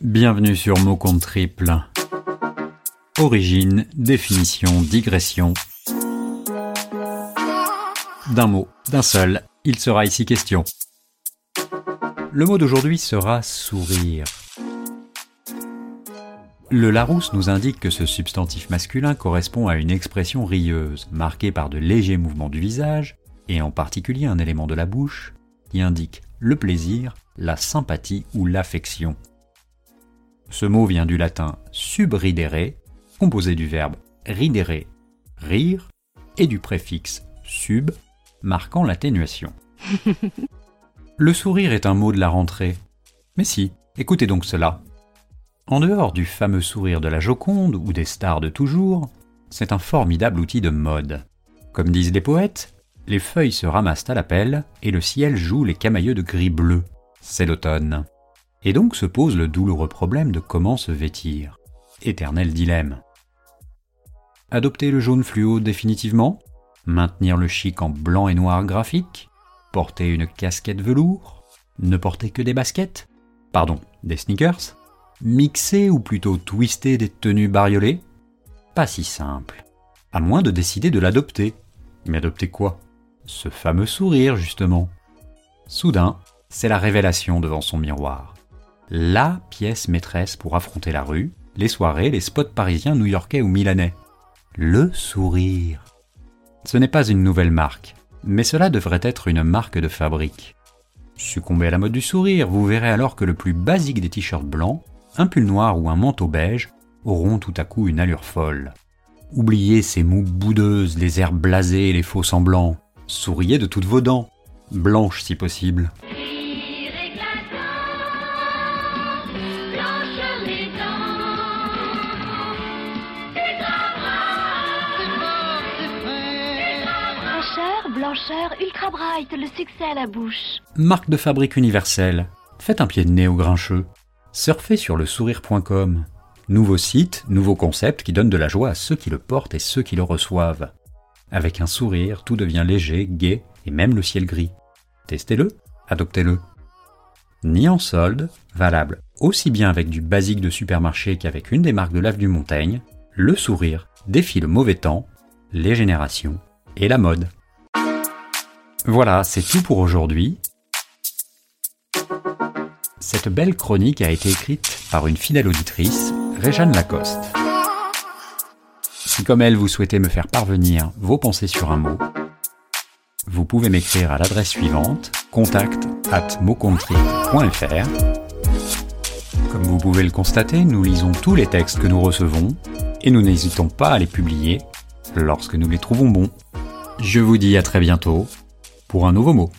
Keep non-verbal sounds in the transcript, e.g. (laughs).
Bienvenue sur Mot Compte Triple. Origine, définition, digression. D'un mot, d'un seul, il sera ici question. Le mot d'aujourd'hui sera sourire. Le Larousse nous indique que ce substantif masculin correspond à une expression rieuse, marquée par de légers mouvements du visage, et en particulier un élément de la bouche, qui indique le plaisir, la sympathie ou l'affection. Ce mot vient du latin subridere, composé du verbe ridere, rire, et du préfixe sub, marquant l'atténuation. (laughs) Le sourire est un mot de la rentrée. Mais si, écoutez donc cela. En dehors du fameux sourire de la Joconde ou des stars de toujours, c'est un formidable outil de mode. Comme disent les poètes, les feuilles se ramassent à la pelle et le ciel joue les camailleux de gris bleu. C'est l'automne. Et donc se pose le douloureux problème de comment se vêtir. Éternel dilemme. Adopter le jaune fluo définitivement? Maintenir le chic en blanc et noir graphique? Porter une casquette velours? Ne porter que des baskets? Pardon, des sneakers? Mixer ou plutôt twister des tenues bariolées? Pas si simple. À moins de décider de l'adopter. Mais adopter quoi? Ce fameux sourire, justement. Soudain, c'est la révélation devant son miroir la pièce maîtresse pour affronter la rue, les soirées, les spots parisiens, new-yorkais ou milanais. Le sourire. Ce n'est pas une nouvelle marque, mais cela devrait être une marque de fabrique. Succombez à la mode du sourire, vous verrez alors que le plus basique des t-shirts blancs, un pull noir ou un manteau beige auront tout à coup une allure folle. Oubliez ces moues boudeuses, les airs blasés, les faux semblants. Souriez de toutes vos dents, blanches si possible. Blancheur, ultra bright, le succès à la bouche. Marque de fabrique universelle. Faites un pied de nez au grincheux. Surfez sur le sourire.com. Nouveau site, nouveau concept qui donne de la joie à ceux qui le portent et ceux qui le reçoivent. Avec un sourire, tout devient léger, gai et même le ciel gris. Testez-le, adoptez-le. Ni en solde, valable aussi bien avec du basique de supermarché qu'avec une des marques de lave du Montaigne, le sourire défie le mauvais temps, les générations et la mode. Voilà, c'est tout pour aujourd'hui. Cette belle chronique a été écrite par une fidèle auditrice, Réjeanne Lacoste. Si comme elle vous souhaitez me faire parvenir vos pensées sur un mot, vous pouvez m'écrire à l'adresse suivante contact at Comme vous pouvez le constater, nous lisons tous les textes que nous recevons et nous n'hésitons pas à les publier lorsque nous les trouvons bons. Je vous dis à très bientôt pour un nouveau mot.